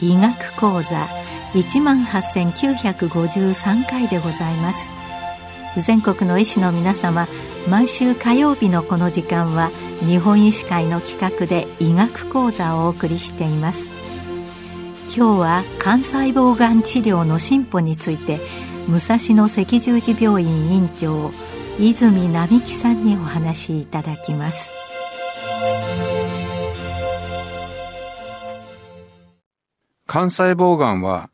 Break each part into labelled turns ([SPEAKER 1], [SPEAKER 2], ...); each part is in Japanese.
[SPEAKER 1] 医学講座一万八千九百五十三回でございます。全国の医師の皆様毎週火曜日のこの時間は日本医師会の企画で医学講座をお送りしています。今日は肝細胞がん治療の進歩について武蔵野赤十字病院院長泉並木さんにお話しいただきます。
[SPEAKER 2] 肝細胞がんは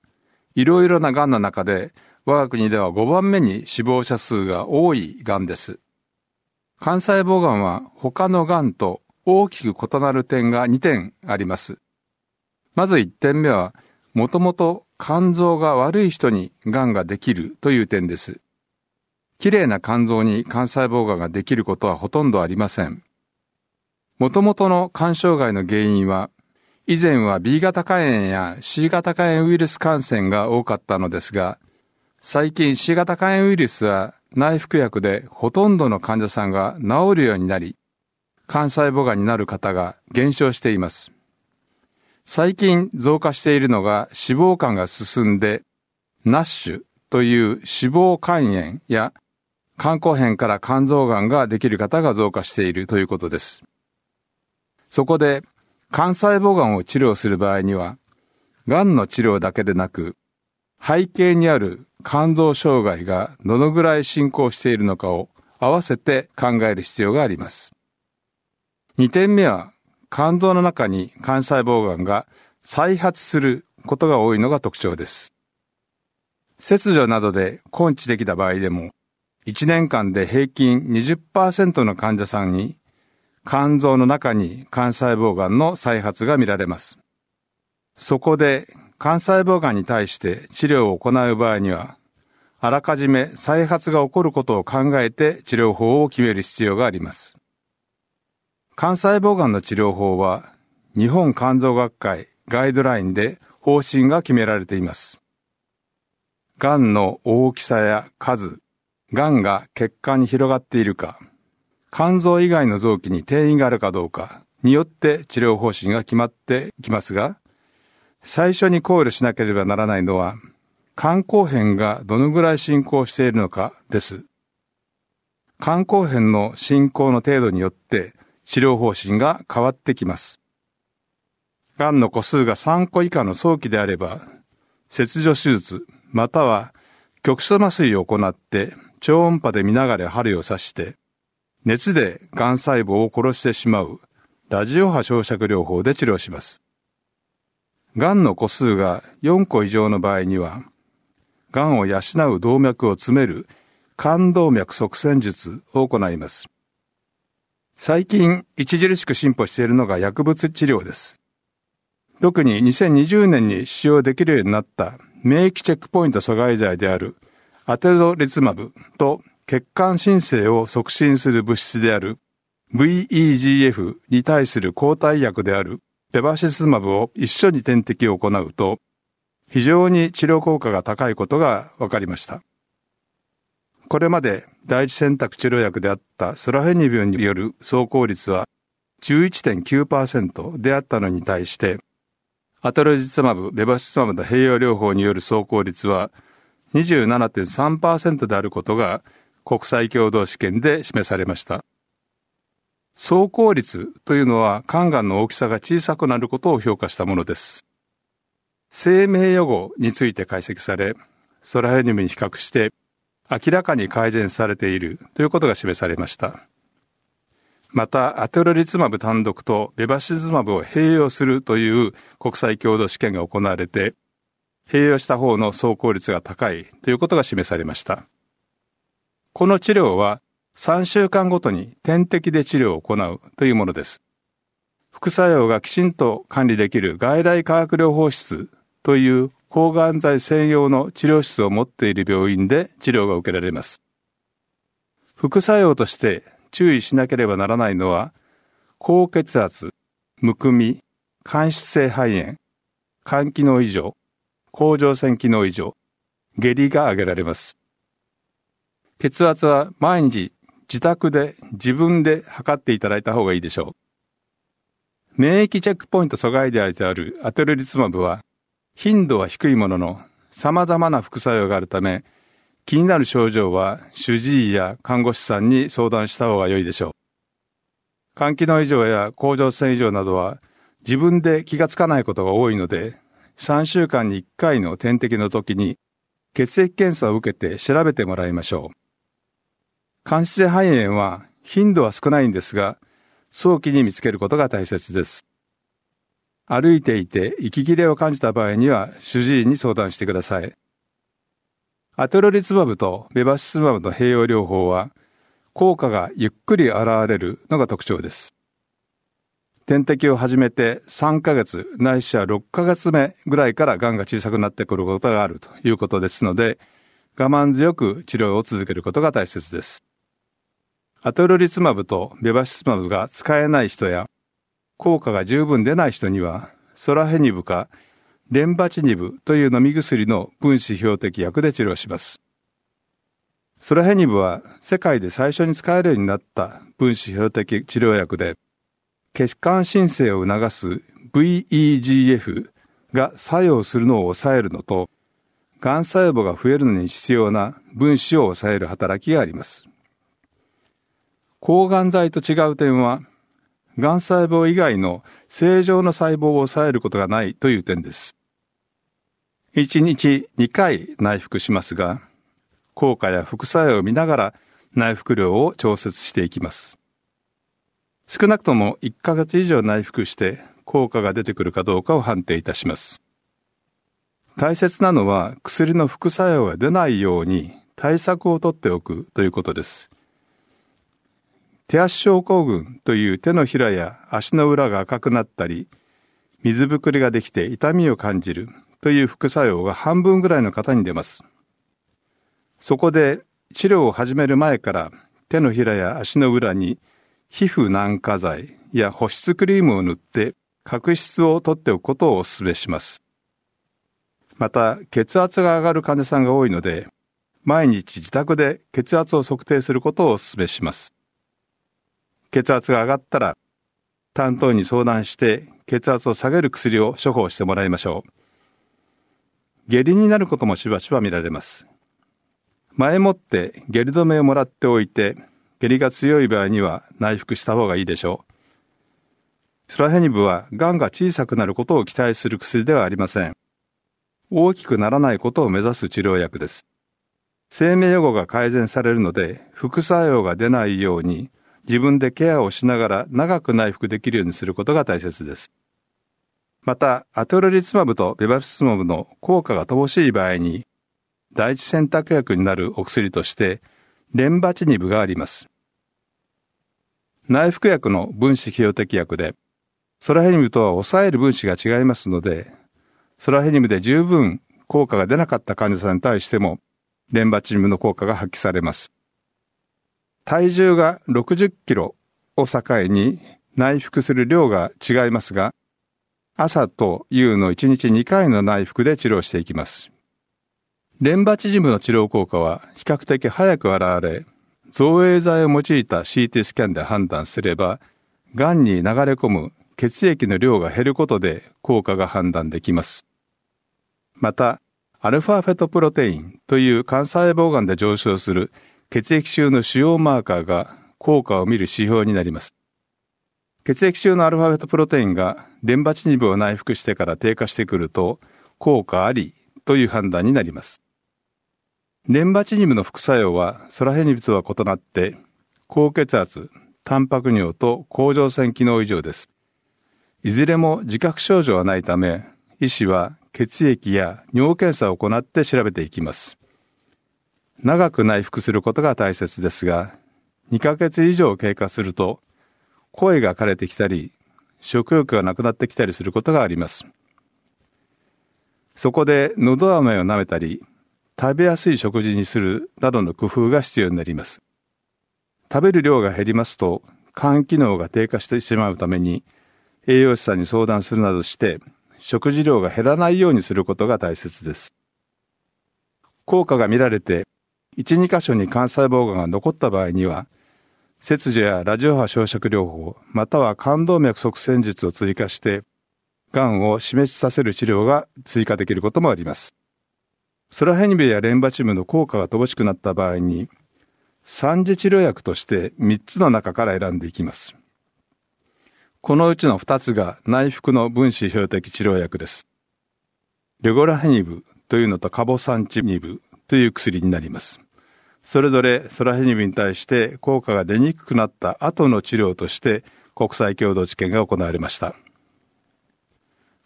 [SPEAKER 2] いろいろながんの中で我が国では5番目に死亡者数が多いがんです。肝細胞がんは他のがんと大きく異なる点が2点あります。まず1点目は、もともと肝臓が悪い人にがができるという点です。綺麗な肝臓に肝細胞がができることはほとんどありません。もともとの肝障害の原因は、以前は B 型肝炎や C 型肝炎ウイルス感染が多かったのですが、最近 C 型肝炎ウイルスは内服薬でほとんどの患者さんが治るようになり、肝細胞がんになる方が減少しています。最近増加しているのが脂肪肝が進んで、ナッシュという脂肪肝炎や肝硬変から肝臓がんができる方が増加しているということです。そこで、肝細胞がんを治療する場合には、がんの治療だけでなく、背景にある肝臓障害がどのぐらい進行しているのかを合わせて考える必要があります。2点目は、肝臓の中に肝細胞がんが再発することが多いのが特徴です。切除などで根治できた場合でも、1年間で平均20%の患者さんに肝臓の中に肝細胞がんの再発が見られます。そこで肝細胞がんに対して治療を行う場合には、あらかじめ再発が起こることを考えて治療法を決める必要があります。肝細胞がんの治療法は、日本肝臓学会ガイドラインで方針が決められています。がんの大きさや数、がんが血管に広がっているか、肝臓以外の臓器に転移があるかどうかによって治療方針が決まってきますが、最初に考慮しなければならないのは、肝硬変がどのぐらい進行しているのかです。肝硬変の進行の程度によって治療方針が変わってきます。癌の個数が3個以下の早期であれば、切除手術または局所麻酔を行って超音波で見ながら針を刺して、熱で癌細胞を殺してしまうラジオ波焼灼療法で治療します。癌の個数が4個以上の場合には、癌を養う動脈を詰める肝動脈側栓術を行います。最近著しく進歩しているのが薬物治療です。特に2020年に使用できるようになった免疫チェックポイント阻害剤であるアテドリツマブと血管新生を促進する物質である VEGF に対する抗体薬であるペバシスマブを一緒に点滴を行うと、非常に治療効果が高いことが分かりました。これまで第一選択治療薬であったソラフェニビュンによる走行率は11.9%であったのに対して、アトロジツマブ、ベバシスマブの併用療法による走行率は27.3%であることが国際共同試験で示されました。走行率というのは肝がんの大きさが小さくなることを評価したものです。生命予後について解析され、ソラヘニムに比較して明らかに改善されているということが示されました。また、アテロリツマブ単独とベバシズマブを併用するという国際共同試験が行われて、併用した方の走行率が高いということが示されました。この治療は3週間ごとに点滴で治療を行うというものです。副作用がきちんと管理できる外来化学療法室という抗がん剤専用の治療室を持っている病院で治療が受けられます。副作用として注意しなければならないのは、高血圧、むくみ、間質性肺炎、肝機能異常、甲状腺機能異常、下痢が挙げられます。血圧は毎日自宅で自分で測っていただいた方がいいでしょう。免疫チェックポイント阻害剤であるアテロリツマブは頻度は低いものの様々な副作用があるため気になる症状は主治医や看護師さんに相談した方が良いでしょう。肝機能異常や甲状腺異常などは自分で気がつかないことが多いので、3週間に1回の点滴の時に血液検査を受けて調べてもらいましょう。間質性肺炎は頻度は少ないんですが、早期に見つけることが大切です。歩いていて息切れを感じた場合には主治医に相談してください。アテロリツマブとベバシスマブの併用療法は効果がゆっくり現れるのが特徴です。点滴を始めて3ヶ月ないしは6ヶ月目ぐらいから癌が小さくなってくることがあるということですので、我慢強く治療を続けることが大切です。アトロリツマブとベバシスマブが使えない人や、効果が十分出ない人には、ソラヘニブかレンバチニブという飲み薬の分子標的薬で治療します。ソラヘニブは世界で最初に使えるようになった分子標的治療薬で、血管新生を促す VEGF が作用するのを抑えるのと、癌細胞が増えるのに必要な分子を抑える働きがあります。抗がん剤と違う点は、癌細胞以外の正常の細胞を抑えることがないという点です。1日2回内服しますが、効果や副作用を見ながら内服量を調節していきます。少なくとも1ヶ月以上内服して効果が出てくるかどうかを判定いたします。大切なのは薬の副作用が出ないように対策をとっておくということです。手足症候群という手のひらや足の裏が赤くなったり、水ぶくれができて痛みを感じるという副作用が半分ぐらいの方に出ます。そこで治療を始める前から手のひらや足の裏に皮膚軟化剤や保湿クリームを塗って角質を取っておくことをお勧めします。また、血圧が上がる患者さんが多いので、毎日自宅で血圧を測定することをお勧めします。血圧が上がったら、担当に相談して血圧を下げる薬を処方してもらいましょう。下痢になることもしばしば見られます。前もって下痢止めをもらっておいて、下痢が強い場合には内服した方がいいでしょう。スラヘニブは癌が小さくなることを期待する薬ではありません。大きくならないことを目指す治療薬です。生命予後が改善されるので、副作用が出ないように、自分でケアをしながら長く内服できるようにすることが大切です。また、アトロリツマブとベバフスマブの効果が乏しい場合に、第一選択薬になるお薬として、レンバチニブがあります。内服薬の分子費用的薬で、ソラヘニブとは抑える分子が違いますので、ソラヘニムで十分効果が出なかった患者さんに対しても、レンバチニムの効果が発揮されます。体重が60キロを境に内服する量が違いますが、朝と夕の1日2回の内服で治療していきます。レンバチジムの治療効果は比較的早く現れ、造影剤を用いた CT スキャンで判断すれば、癌に流れ込む血液の量が減ることで効果が判断できます。また、アルファフェトプロテインという肝細胞癌で上昇する血液中の主要マーカーが効果を見る指標になります。血液中のアルファフェトプロテインがレンバチニブを内服してから低下してくると効果ありという判断になります。レンバチニブの副作用はソラヘニブとは異なって高血圧、タンパク尿と甲状腺機能異常です。いずれも自覚症状はないため、医師は血液や尿検査を行って調べていきます。長く内服することが大切ですが、2ヶ月以上経過すると、声が枯れてきたり、食欲がなくなってきたりすることがあります。そこで、喉飴を舐めたり、食べやすい食事にするなどの工夫が必要になります。食べる量が減りますと、肝機能が低下してしまうために、栄養士さんに相談するなどして、食事量が減らないようにすることが大切です。効果が見られて、1、2箇所に肝細胞がが残った場合には、切除やラジオ波焼灼療法、または肝動脈側栓術を追加して、癌を死滅させる治療が追加できることもあります。ソラヘニベやレンバチムの効果が乏しくなった場合に、三次治療薬として3つの中から選んでいきます。このうちの2つが内服の分子標的治療薬です。レゴラヘニブというのとカボサンチニブという薬になります。それぞれソラヘニブに対して効果が出にくくなった後の治療として国際共同治験が行われました。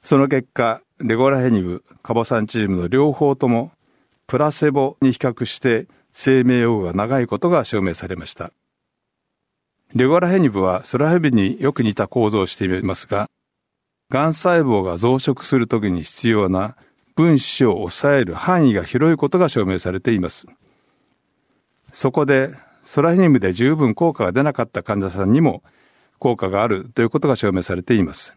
[SPEAKER 2] その結果、レゴラヘニブ、カボサンチームの両方ともプラセボに比較して生命予後が長いことが証明されました。レゴラヘニブはソラヘビによく似た構造をしていますが、癌細胞が増殖するときに必要な分子を抑える範囲が広いことが証明されています。そこで、ソラヘニブで十分効果が出なかった患者さんにも効果があるということが証明されています。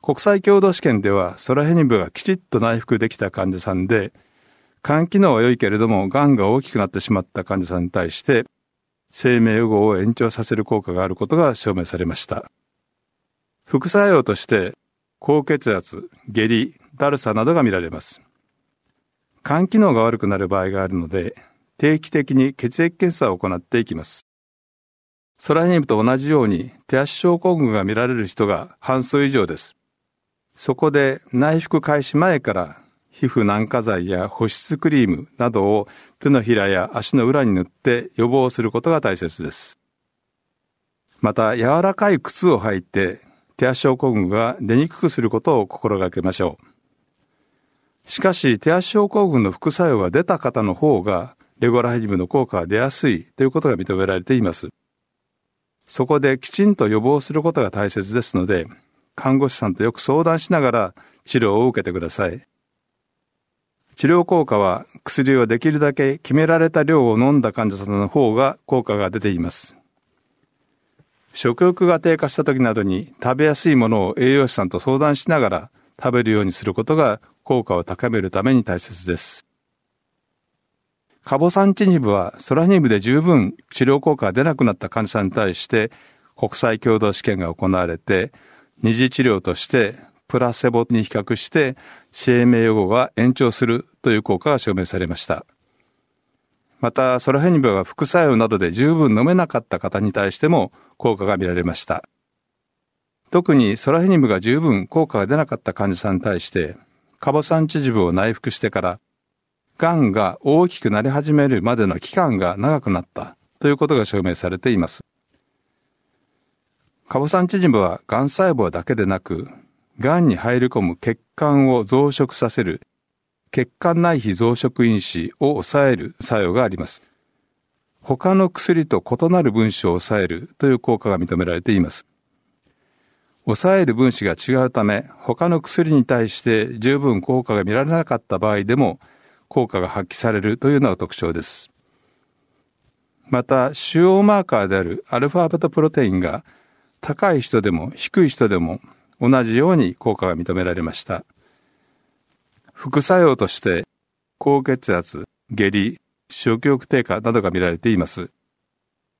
[SPEAKER 2] 国際共同試験ではソラヘニブがきちっと内服できた患者さんで、肝機能は良いけれども、癌が大きくなってしまった患者さんに対して、生命予後を延長させる効果があることが証明されました。副作用として、高血圧、下痢、だるさなどが見られます。肝機能が悪くなる場合があるので、定期的に血液検査を行っていきます。ソラヘニブと同じように手足症候群が見られる人が半数以上です。そこで内服開始前から皮膚軟化剤や保湿クリームなどを手のひらや足の裏に塗って予防することが大切です。また柔らかい靴を履いて手足症候群が出にくくすることを心がけましょう。しかし手足症候群の副作用が出た方の方がレゴラヘニムの効果が出やすいということが認められています。そこできちんと予防することが大切ですので、看護師さんとよく相談しながら治療を受けてください。治療効果は薬をできるだけ決められた量を飲んだ患者さんの方が効果が出ています。食欲が低下した時などに食べやすいものを栄養士さんと相談しながら食べるようにすることが効果を高めるために大切です。カボサンチニブはソラニブで十分治療効果が出なくなった患者さんに対して国際共同試験が行われて二次治療としてプラセボに比較して生命予後が延長するという効果が証明されました。また、ソラヘニブが副作用などで十分飲めなかった方に対しても効果が見られました。特にソラヘニブが十分効果が出なかった患者さんに対して、カボサンチジブを内服してから、癌が大きくなり始めるまでの期間が長くなったということが証明されています。カボサンチジムは癌細胞だけでなく、癌に入り込む血管を増殖させる血管内皮増殖因子を抑える作用があります。他の薬と異なる分子を抑えるという効果が認められています。抑える分子が違うため、他の薬に対して十分効果が見られなかった場合でも、効果が発揮されるというのが特徴です。また、主要マーカーであるアルファベタプロテインが高い人でも低い人でも同じように効果が認められました。副作用として高血圧、下痢、食欲低下などが見られています。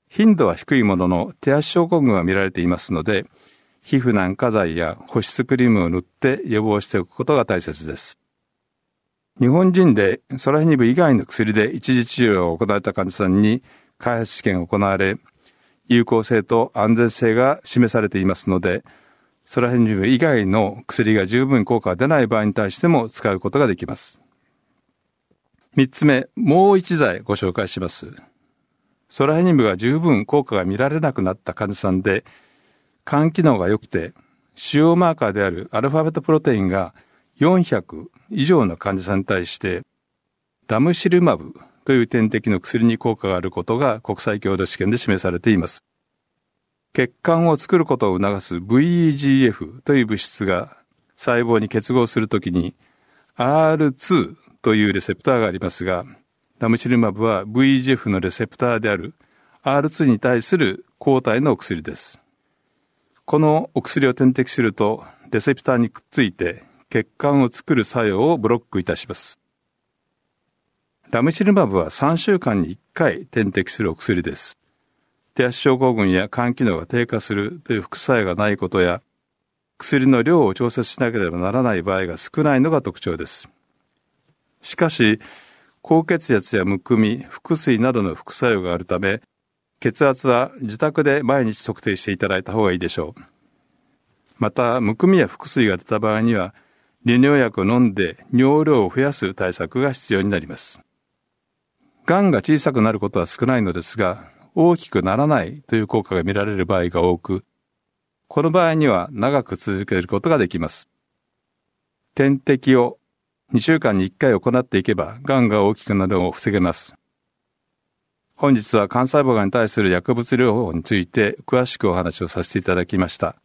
[SPEAKER 2] 頻度は低いものの手足症候群が見られていますので、皮膚軟化剤や保湿クリームを塗って予防しておくことが大切です。日本人でソラヘニブ以外の薬で一時治療を行われた患者さんに開発試験が行われ、有効性と安全性が示されていますので、ソラヘニブ以外の薬が十分効果が出ない場合に対しても使うことができます。三つ目、もう一剤ご紹介します。ソラヘニブが十分効果が見られなくなった患者さんで、肝機能が良くて、主要マーカーであるアルファベットプロテインが400以上の患者さんに対して、ラムシルマブという点滴の薬に効果があることが国際共同試験で示されています。血管を作ることを促す VEGF という物質が細胞に結合するときに R2 というレセプターがありますが、ラムシルマブは VEGF のレセプターである R2 に対する抗体の薬です。このお薬を点滴すると、レセプターにくっついて血管を作る作用をブロックいたします。ラムチルマブは3週間に1回点滴するお薬です。手足症候群や肝機能が低下するという副作用がないことや、薬の量を調節しなければならない場合が少ないのが特徴です。しかし、高血圧やむくみ、腹水などの副作用があるため、血圧は自宅で毎日測定していただいた方がいいでしょう。また、むくみや腹水が出た場合には、利尿薬を飲んで尿量を増やす対策が必要になります。癌が小さくなることは少ないのですが、大きくならないという効果が見られる場合が多く、この場合には長く続けることができます。点滴を2週間に1回行っていけば、癌が大きくなるのを防げます。本日は幹細胞がんに対する薬物療法について詳しくお話をさせていただきました。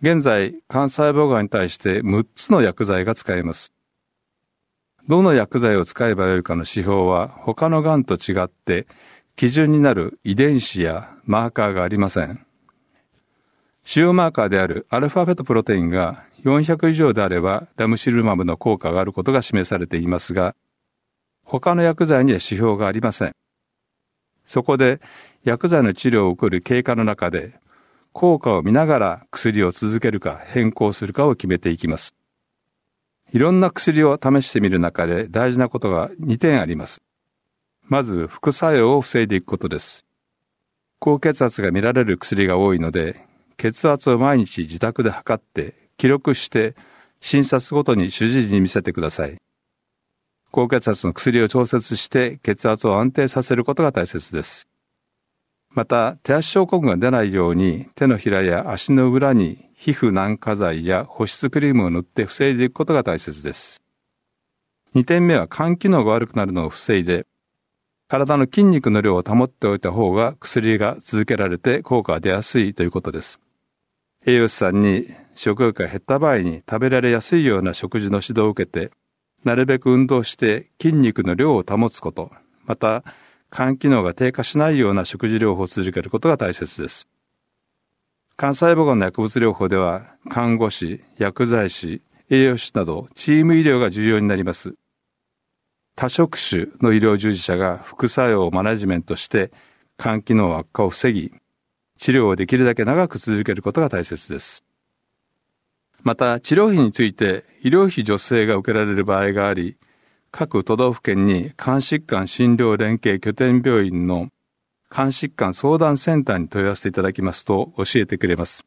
[SPEAKER 2] 現在、幹細胞がんに対して6つの薬剤が使えます。どの薬剤を使えばよいかの指標は他の癌と違って基準になる遺伝子やマーカーがありません。主要マーカーであるアルファベットプロテインが400以上であればラムシルマブの効果があることが示されていますが、他の薬剤には指標がありません。そこで薬剤の治療を受ける経過の中で効果を見ながら薬を続けるか変更するかを決めていきます。いろんな薬を試してみる中で大事なことが2点あります。まず副作用を防いでいくことです。高血圧が見られる薬が多いので、血圧を毎日自宅で測って記録して診察ごとに主治医に見せてください。高血圧の薬を調節して血圧を安定させることが大切です。また、手足症候群が出ないように手のひらや足の裏に皮膚軟化剤や保湿クリームを塗って防いでいくことが大切です。2点目は肝機能が悪くなるのを防いで、体の筋肉の量を保っておいた方が薬が続けられて効果が出やすいということです。栄養士さんに食欲が減った場合に食べられやすいような食事の指導を受けて、なるべく運動して筋肉の量を保つこと、また肝機能が低下しないような食事療法を続けることが大切です。肝細胞がんの薬物療法では、看護師、薬剤師、栄養士などチーム医療が重要になります。多職種の医療従事者が副作用をマネジメントして肝機能悪化を防ぎ、治療をできるだけ長く続けることが大切です。また、治療費について医療費助成が受けられる場合があり、各都道府県に肝疾患診療連携拠点病院の肝疾患相談センターに問い合わせていただきますと教えてくれます。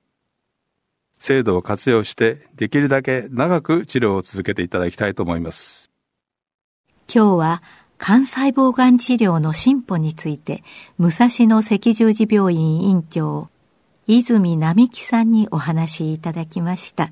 [SPEAKER 2] 制度を活用してできるだけ長く治療を続けていただきたいと思います。
[SPEAKER 1] 今日は肝細胞がん治療の進歩について、武蔵野赤十字病院院長、泉並木さんにお話しいただきました。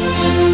[SPEAKER 1] Música